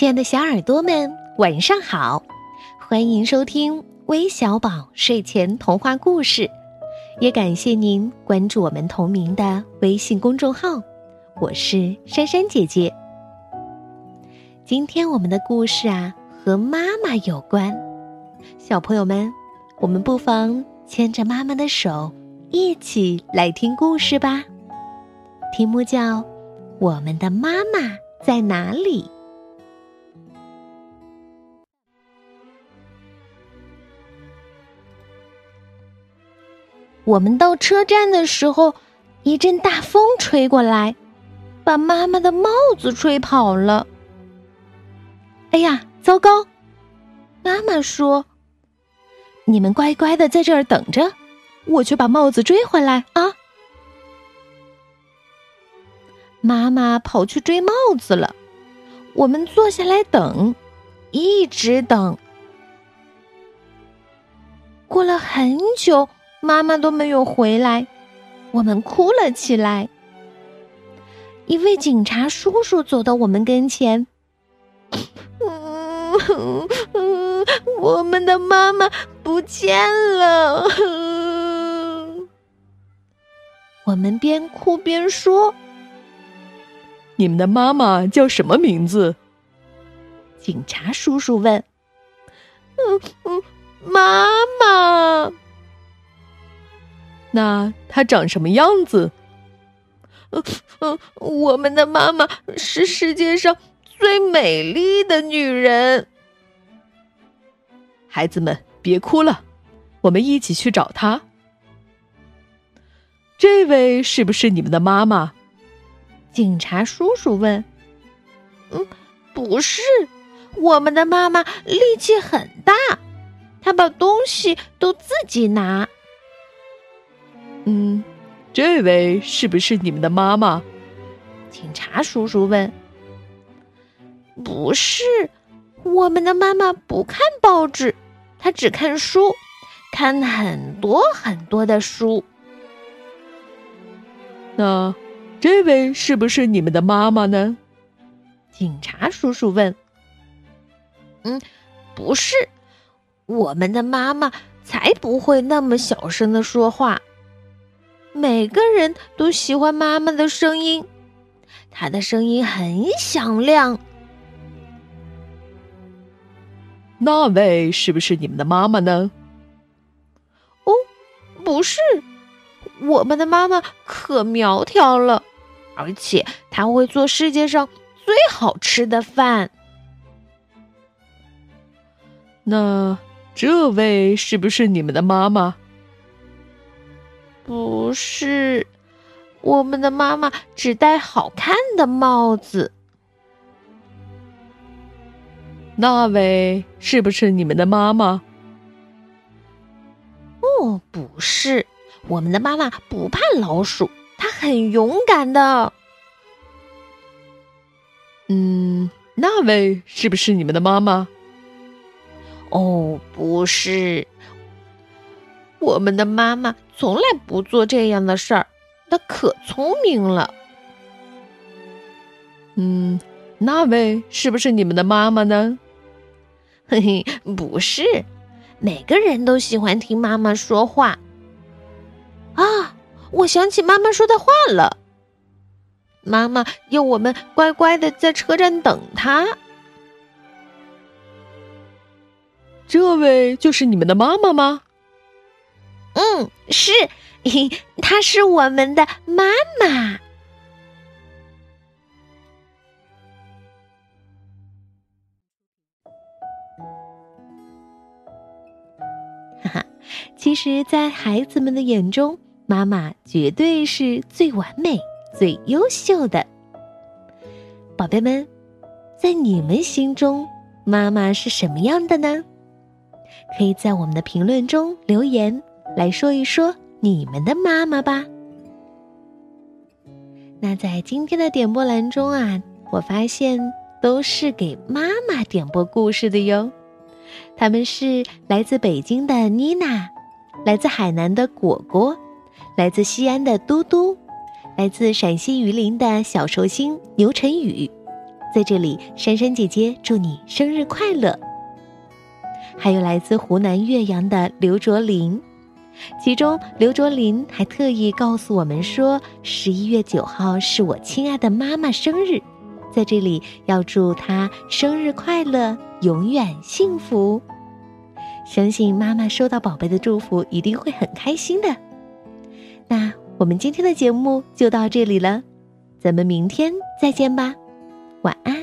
亲爱的小耳朵们，晚上好！欢迎收听微小宝睡前童话故事，也感谢您关注我们同名的微信公众号。我是珊珊姐姐。今天我们的故事啊，和妈妈有关。小朋友们，我们不妨牵着妈妈的手，一起来听故事吧。题目叫《我们的妈妈在哪里》。我们到车站的时候，一阵大风吹过来，把妈妈的帽子吹跑了。哎呀，糟糕！妈妈说：“你们乖乖的在这儿等着，我去把帽子追回来啊！”妈妈跑去追帽子了。我们坐下来等，一直等，过了很久。妈妈都没有回来，我们哭了起来。一位警察叔叔走到我们跟前，嗯，我们的妈妈不见了。我们边哭边说：“你们的妈妈叫什么名字？”警察叔叔问。“嗯嗯，妈妈。”那她长什么样子？嗯嗯，我们的妈妈是世界上最美丽的女人。孩子们，别哭了，我们一起去找她。这位是不是你们的妈妈？警察叔叔问。嗯，不是，我们的妈妈力气很大，她把东西都自己拿。嗯，这位是不是你们的妈妈？警察叔叔问。不是，我们的妈妈不看报纸，她只看书，看很多很多的书。那这位是不是你们的妈妈呢？警察叔叔问。嗯，不是，我们的妈妈才不会那么小声的说话。每个人都喜欢妈妈的声音，她的声音很响亮。那位是不是你们的妈妈呢？哦，不是，我们的妈妈可苗条了，而且她会做世界上最好吃的饭。那这位是不是你们的妈妈？不是，我们的妈妈只戴好看的帽子。那位是不是你们的妈妈？哦，不是，我们的妈妈不怕老鼠，她很勇敢的。嗯，那位是不是你们的妈妈？哦，不是。我们的妈妈从来不做这样的事儿，她可聪明了。嗯，那位是不是你们的妈妈呢？嘿嘿，不是，每个人都喜欢听妈妈说话。啊，我想起妈妈说的话了。妈妈要我们乖乖的在车站等她。这位就是你们的妈妈吗？嗯，是，她是我们的妈妈。哈哈，其实，在孩子们的眼中，妈妈绝对是最完美、最优秀的。宝贝们，在你们心中，妈妈是什么样的呢？可以在我们的评论中留言。来说一说你们的妈妈吧。那在今天的点播栏中啊，我发现都是给妈妈点播故事的哟。他们是来自北京的妮娜，来自海南的果果，来自西安的嘟嘟，来自陕西榆林的小寿星牛晨宇，在这里，珊珊姐姐祝你生日快乐。还有来自湖南岳阳的刘卓林，其中刘卓林还特意告诉我们说，十一月九号是我亲爱的妈妈生日，在这里要祝她生日快乐，永远幸福。相信妈妈收到宝贝的祝福一定会很开心的。那我们今天的节目就到这里了，咱们明天再见吧，晚安。